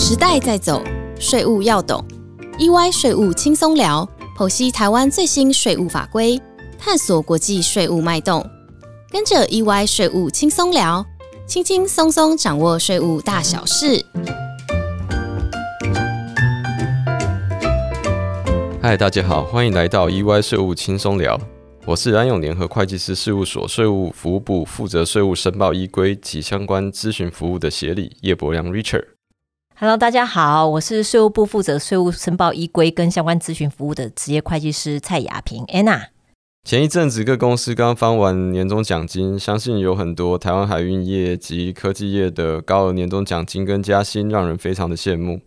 时代在走，税务要懂。EY 税务轻松聊，剖析台湾最新税务法规，探索国际税务脉动。跟着 EY 税务轻松聊，轻轻松松掌握税务大小事。嗨，大家好，欢迎来到 EY 税务轻松聊。我是安永联合会计师事务所税务服务部负责税务申报依规及相关咨询服务的协理叶博良 Richard。Hello，大家好，我是税务部负责税务申报依规跟相关咨询服务的职业会计师蔡雅萍 Anna。前一阵子各公司刚发完年终奖金，相信有很多台湾海运业及科技业的高额年终奖金跟加薪，让人非常的羡慕。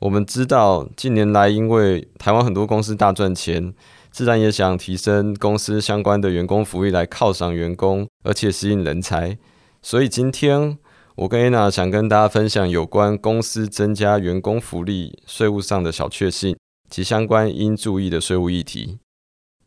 我们知道近年来因为台湾很多公司大赚钱。自然也想提升公司相关的员工福利来犒赏员工，而且吸引人才。所以今天我跟 Anna 想跟大家分享有关公司增加员工福利税务上的小确幸及相关应注意的税务议题。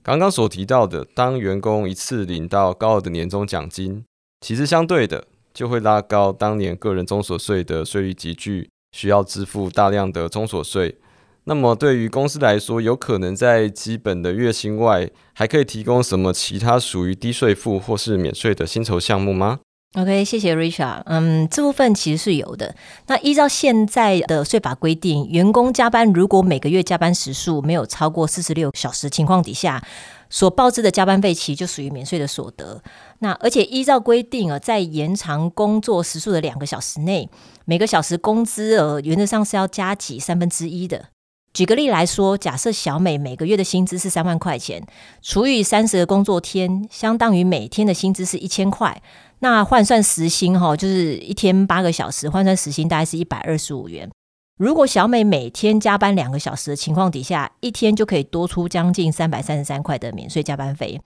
刚刚所提到的，当员工一次领到高额的年终奖金，其实相对的就会拉高当年个人中所税的税率集聚，需要支付大量的中所税。那么对于公司来说，有可能在基本的月薪外，还可以提供什么其他属于低税负或是免税的薪酬项目吗？OK，谢谢 Richard。嗯，这部分其实是有的。那依照现在的税法规定，员工加班如果每个月加班时数没有超过四十六小时情况底下，所报支的加班费其实就属于免税的所得。那而且依照规定啊，在延长工作时数的两个小时内，每个小时工资额原则上是要加给三分之一的。举个例来说，假设小美每个月的薪资是三万块钱，除以三十个工作天，相当于每天的薪资是一千块。那换算时薪哈，就是一天八个小时，换算时薪大概是一百二十五元。如果小美每天加班两个小时的情况底下，一天就可以多出将近三百三十三块的免税加班费，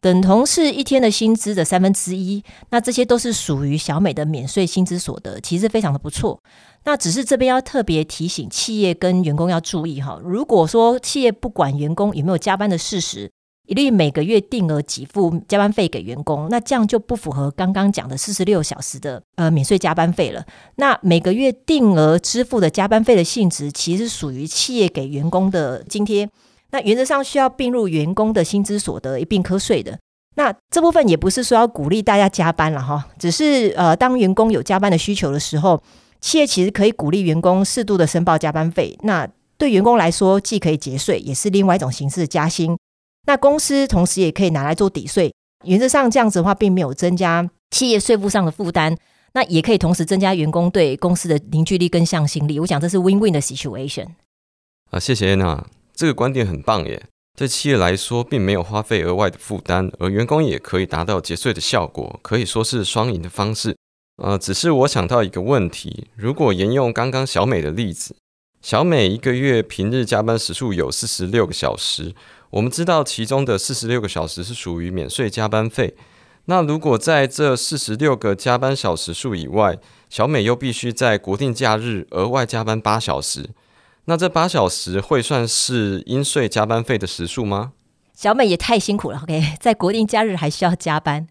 等同是一天的薪资的三分之一。那这些都是属于小美的免税薪资所得，其实非常的不错。那只是这边要特别提醒企业跟员工要注意哈，如果说企业不管员工有没有加班的事实，一律每个月定额给付加班费给员工，那这样就不符合刚刚讲的四十六小时的呃免税加班费了。那每个月定额支付的加班费的性质，其实属于企业给员工的津贴，那原则上需要并入员工的薪资所得一并课税的。那这部分也不是说要鼓励大家加班了哈，只是呃当员工有加班的需求的时候。企业其实可以鼓励员工适度的申报加班费，那对员工来说既可以节税，也是另外一种形式的加薪。那公司同时也可以拿来做抵税，原则上这样子的话，并没有增加企业税负上的负担，那也可以同时增加员工对公司的凝聚力跟向心力。我想这是 win-win 的 situation。啊，谢谢 Anna，这个观点很棒耶。对企业来说，并没有花费额外的负担，而员工也可以达到节税的效果，可以说是双赢的方式。呃，只是我想到一个问题：如果沿用刚刚小美的例子，小美一个月平日加班时数有四十六个小时，我们知道其中的四十六个小时是属于免税加班费。那如果在这四十六个加班小时数以外，小美又必须在国定假日额外加班八小时，那这八小时会算是应税加班费的时数吗？小美也太辛苦了，OK，在国定假日还需要加班。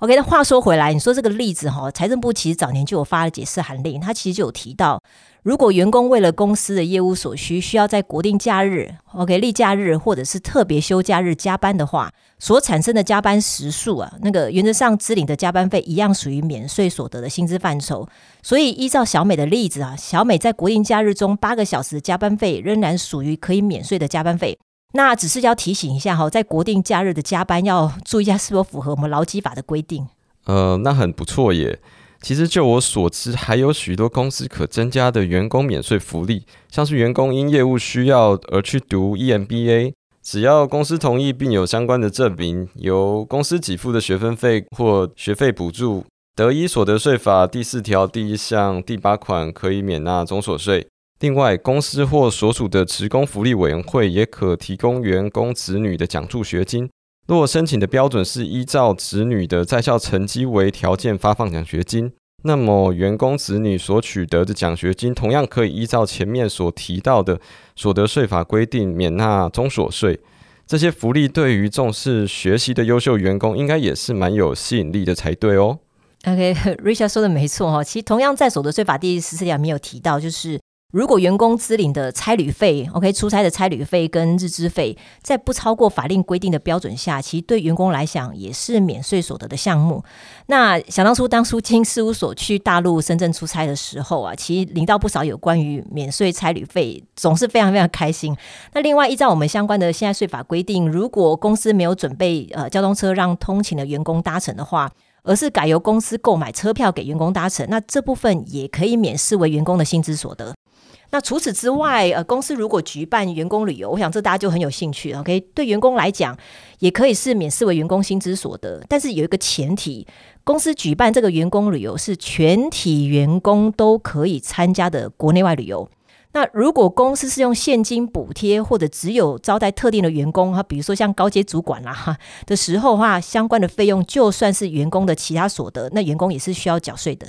OK，那话说回来，你说这个例子哈，财政部其实早年就有发了解释函令，它其实就有提到，如果员工为了公司的业务所需，需要在国定假日、OK 例假日或者是特别休假日加班的话，所产生的加班时数啊，那个原则上支领的加班费一样属于免税所得的薪资范畴。所以依照小美的例子啊，小美在国定假日中八个小时加班费仍然属于可以免税的加班费。那只是要提醒一下哈，在国定假日的加班要注意一下是否符合我们劳基法的规定。呃，那很不错耶。其实就我所知，还有许多公司可增加的员工免税福利，像是员工因业务需要而去读 EMBA，只要公司同意并有相关的证明，由公司给付的学分费或学费补助，得依所得税法第四条第一项第八款可以免纳中所税。另外，公司或所属的职工福利委员会也可提供员工子女的奖助学金。若申请的标准是依照子女的在校成绩为条件发放奖学金，那么员工子女所取得的奖学金同样可以依照前面所提到的所得税法规定免纳中所税。这些福利对于重视学习的优秀员工，应该也是蛮有吸引力的才对哦。OK，Richard 说的没错哈，其实同样在所得税法第十四条没有提到，就是。如果员工支领的差旅费，OK，出差的差旅费跟日资费，在不超过法令规定的标准下，其实对员工来讲也是免税所得的项目。那想当初当初经事务所去大陆深圳出差的时候啊，其实领到不少有关于免税差旅费，总是非常非常开心。那另外依照我们相关的现在税法规定，如果公司没有准备呃交通车让通勤的员工搭乘的话，而是改由公司购买车票给员工搭乘，那这部分也可以免视为员工的薪资所得。那除此之外，呃，公司如果举办员工旅游，我想这大家就很有兴趣。OK，对员工来讲，也可以是免视为员工薪资所得。但是有一个前提，公司举办这个员工旅游是全体员工都可以参加的国内外旅游。那如果公司是用现金补贴，或者只有招待特定的员工哈，比如说像高阶主管啦哈的时候话，相关的费用就算是员工的其他所得，那员工也是需要缴税的。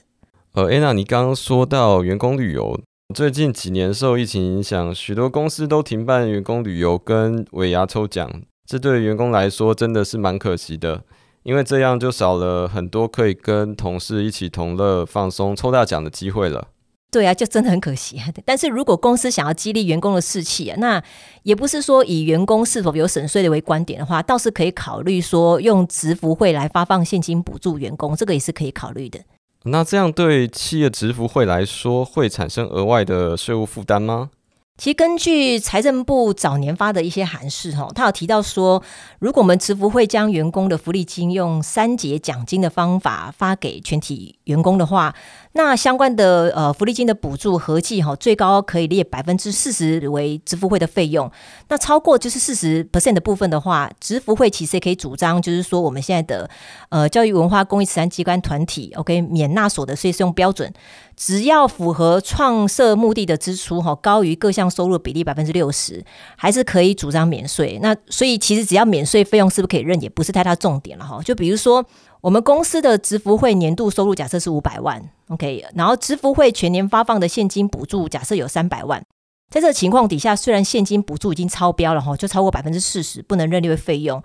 呃，安娜，你刚刚说到员工旅游。最近几年受疫情影响，许多公司都停办员工旅游跟尾牙抽奖，这对员工来说真的是蛮可惜的，因为这样就少了很多可以跟同事一起同乐、放松、抽大奖的机会了。对啊，就真的很可惜。但是如果公司想要激励员工的士气啊，那也不是说以员工是否有省税的为观点的话，倒是可以考虑说用直福会来发放现金补助员工，这个也是可以考虑的。那这样对企业职福会来说，会产生额外的税务负担吗？其实根据财政部早年发的一些函示，哈，他有提到说，如果我们慈福会将员工的福利金用三节奖金的方法发给全体员工的话。那相关的呃福利金的补助合计哈，最高可以列百分之四十为支付会的费用。那超过就是四十 percent 的部分的话，支付会其实也可以主张，就是说我们现在的呃教育文化公益慈善机关团体，OK 免纳所得税适用标准，只要符合创设目的的支出哈，高于各项收入比例百分之六十，还是可以主张免税。那所以其实只要免税费用是不是可以认，也不是太大重点了哈。就比如说。我们公司的支付会年度收入假设是五百万，OK，然后支付会全年发放的现金补助假设有三百万，在这情况底下，虽然现金补助已经超标了哈，就超过百分之四十，不能认列为费用。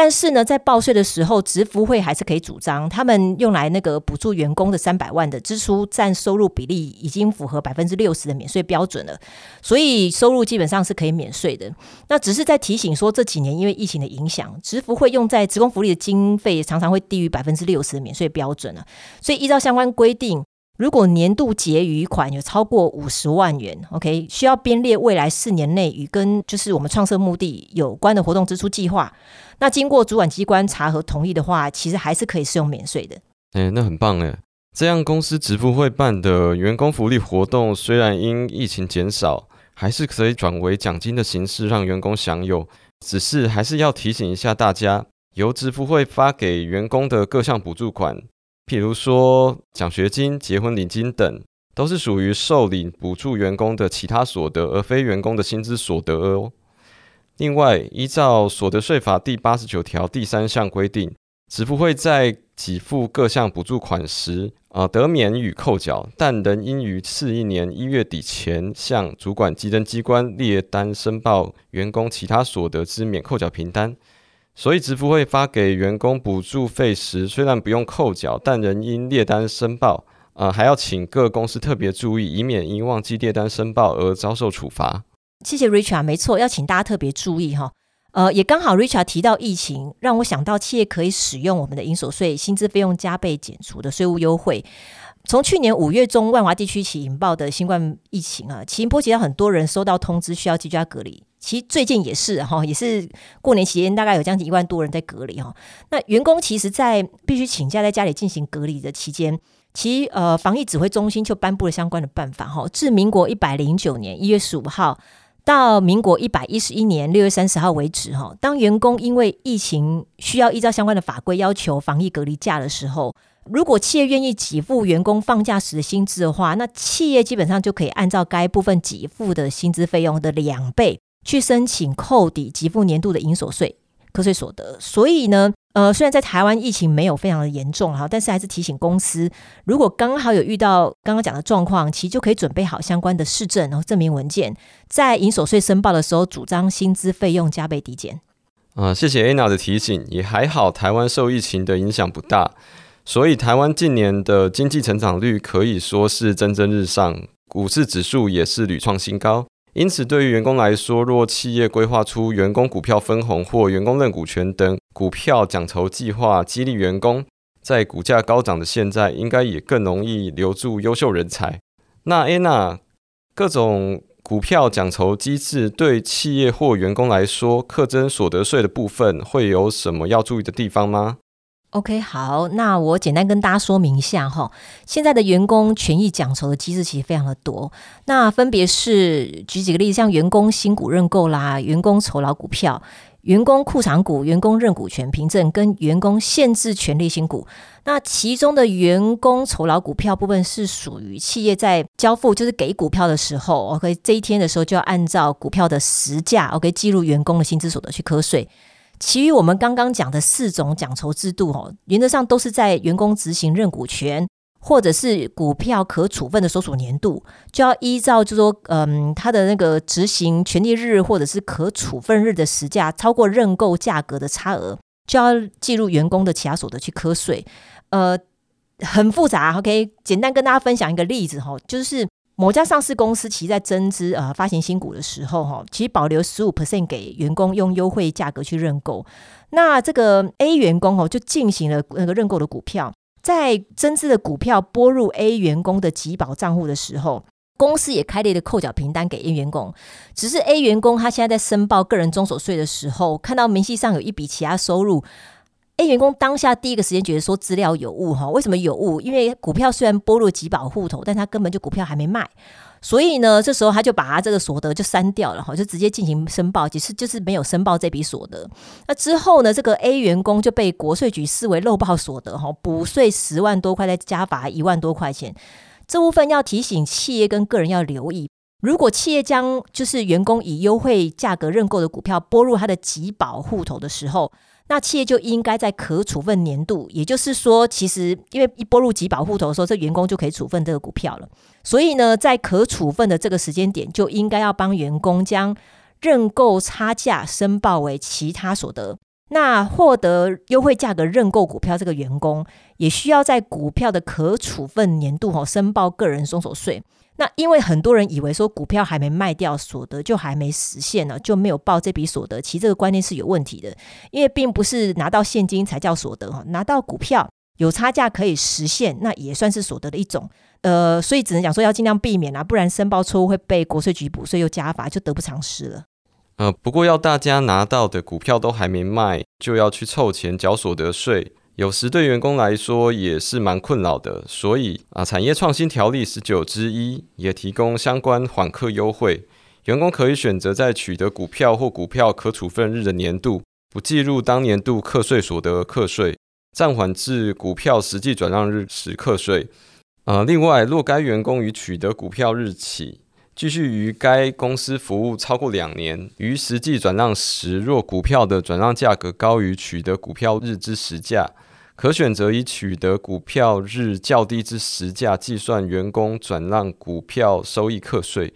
但是呢，在报税的时候，职福会还是可以主张，他们用来那个补助员工的三百万的支出占收入比例已经符合百分之六十的免税标准了，所以收入基本上是可以免税的。那只是在提醒说，这几年因为疫情的影响，职福会用在职工福利的经费常常会低于百分之六十的免税标准了，所以依照相关规定。如果年度结余款有超过五十万元，OK，需要编列未来四年内与跟就是我们创设目的有关的活动支出计划。那经过主管机关查核同意的话，其实还是可以适用免税的。哎，那很棒哎！这样公司支付会办的员工福利活动，虽然因疫情减少，还是可以转为奖金的形式让员工享有。只是还是要提醒一下大家，由支付会发给员工的各项补助款。譬如说，奖学金、结婚礼金等，都是属于受领补助员工的其他所得，而非员工的薪资所得哦。另外，依照所得税法第八十九条第三项规定，支付会在给付各项补助款时，啊，得免予扣缴，但仍应于次一年一月底前向主管稽征机关列单申报员工其他所得之免扣缴凭单。所以，支付会发给员工补助费时，虽然不用扣缴，但仍应列单申报。呃，还要请各公司特别注意，以免因忘记列单申报而遭受处罚。谢谢 Richard，没错，要请大家特别注意哈。呃，也刚好 Richard 提到疫情，让我想到企业可以使用我们的营所税薪资费用加倍减除的税务优惠。从去年五月中万华地区起引爆的新冠疫情啊，其波及到很多人收到通知需要居家隔离。其实最近也是哈，也是过年期间，大概有将近一万多人在隔离哈。那员工其实，在必须请假在家里进行隔离的期间，其呃防疫指挥中心就颁布了相关的办法哈。自民国一百零九年一月十五号到民国一百一十一年六月三十号为止哈，当员工因为疫情需要依照相关的法规要求防疫隔离假的时候，如果企业愿意给付员工放假时的薪资的话，那企业基本上就可以按照该部分给付的薪资费用的两倍。去申请扣抵给付年度的营所税课税所得，所以呢，呃，虽然在台湾疫情没有非常的严重哈，但是还是提醒公司，如果刚好有遇到刚刚讲的状况，其实就可以准备好相关的市政然后证明文件，在营所税申报的时候，主张薪资费用加倍抵减。啊，谢谢 Anna 的提醒，也还好，台湾受疫情的影响不大，所以台湾近年的经济成长率可以说是蒸蒸日上。股市指数也是屡创新高。因此，对于员工来说，若企业规划出员工股票分红或员工认股权等股票奖酬计划，激励员工，在股价高涨的现在，应该也更容易留住优秀人才。那 Ana 各种股票奖酬机制对企业或员工来说，课征所得税的部分会有什么要注意的地方吗？OK，好，那我简单跟大家说明一下哈。现在的员工权益奖酬的机制其实非常的多，那分别是举几个例子，像员工新股认购啦、员工酬劳股票、员工库藏股、员工认股权凭证跟员工限制权利新股。那其中的员工酬劳股票部分是属于企业在交付，就是给股票的时候，OK，这一天的时候就要按照股票的实价，OK，记录员工的薪资所得去课税。其余我们刚刚讲的四种奖酬制度，哦，原则上都是在员工执行认股权或者是股票可处分的所属年度，就要依照就说，嗯，他的那个执行权利日或者是可处分日的时价超过认购价格的差额，就要记录员工的其他所得去课税。呃，很复杂，OK，简单跟大家分享一个例子哈，就是。某家上市公司其在增资呃发行新股的时候，哈，其实保留十五 percent 给员工用优惠价格去认购。那这个 A 员工哦，就进行了那个认购的股票，在增资的股票拨入 A 员工的集保账户的时候，公司也开列了扣缴凭单给 A 员工。只是 A 员工他现在在申报个人中所税的时候，看到明细上有一笔其他收入。A 员工当下第一个时间觉得说资料有误哈，为什么有误？因为股票虽然拨入集保户头，但他根本就股票还没卖，所以呢，这时候他就把他这个所得就删掉了哈，就直接进行申报，其实就是没有申报这笔所得。那之后呢，这个 A 员工就被国税局视为漏报所得哈，补税十万多块，再加罚一万多块钱。这部分要提醒企业跟个人要留意，如果企业将就是员工以优惠价格认购的股票拨入他的集保户头的时候。那企业就应该在可处分年度，也就是说，其实因为一拨入集保户头的时候，这员工就可以处分这个股票了。所以呢，在可处分的这个时间点，就应该要帮员工将认购差价申报为其他所得。那获得优惠价格认购股票这个员工，也需要在股票的可处分年度哈申报个人松手税。那因为很多人以为说股票还没卖掉，所得就还没实现呢，就没有报这笔所得。其实这个观念是有问题的，因为并不是拿到现金才叫所得哈，拿到股票有差价可以实现，那也算是所得的一种。呃，所以只能讲说要尽量避免啊，不然申报错误会被国税局补税又加罚，就得不偿失了。呃，不过要大家拿到的股票都还没卖，就要去凑钱缴所得税。有时对员工来说也是蛮困扰的，所以啊，产业创新条例十九之一也提供相关缓课优惠，员工可以选择在取得股票或股票可处分日的年度，不计入当年度课税所得课税，暂缓至股票实际转让日时课税。呃，另外，若该员工于取得股票日起，继续于该公司服务超过两年，于实际转让时，若股票的转让价格高于取得股票日之实价，可选择以取得股票日较低之实价计算员工转让股票收益课税。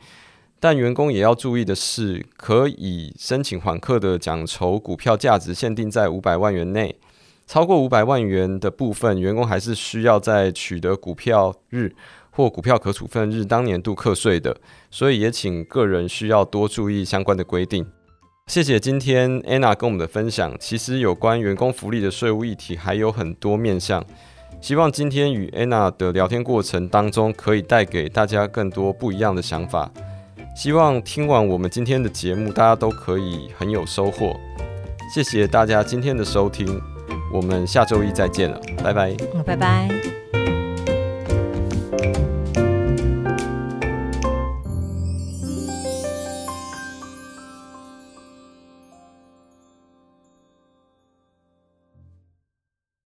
但员工也要注意的是，可以申请缓课的奖酬股票价值限定在五百万元内，超过五百万元的部分，员工还是需要在取得股票日。或股票可处分日当年度课税的，所以也请个人需要多注意相关的规定。谢谢今天 Anna 跟我们的分享。其实有关员工福利的税务议题还有很多面向，希望今天与 Anna 的聊天过程当中，可以带给大家更多不一样的想法。希望听完我们今天的节目，大家都可以很有收获。谢谢大家今天的收听，我们下周一再见了，拜拜。拜拜。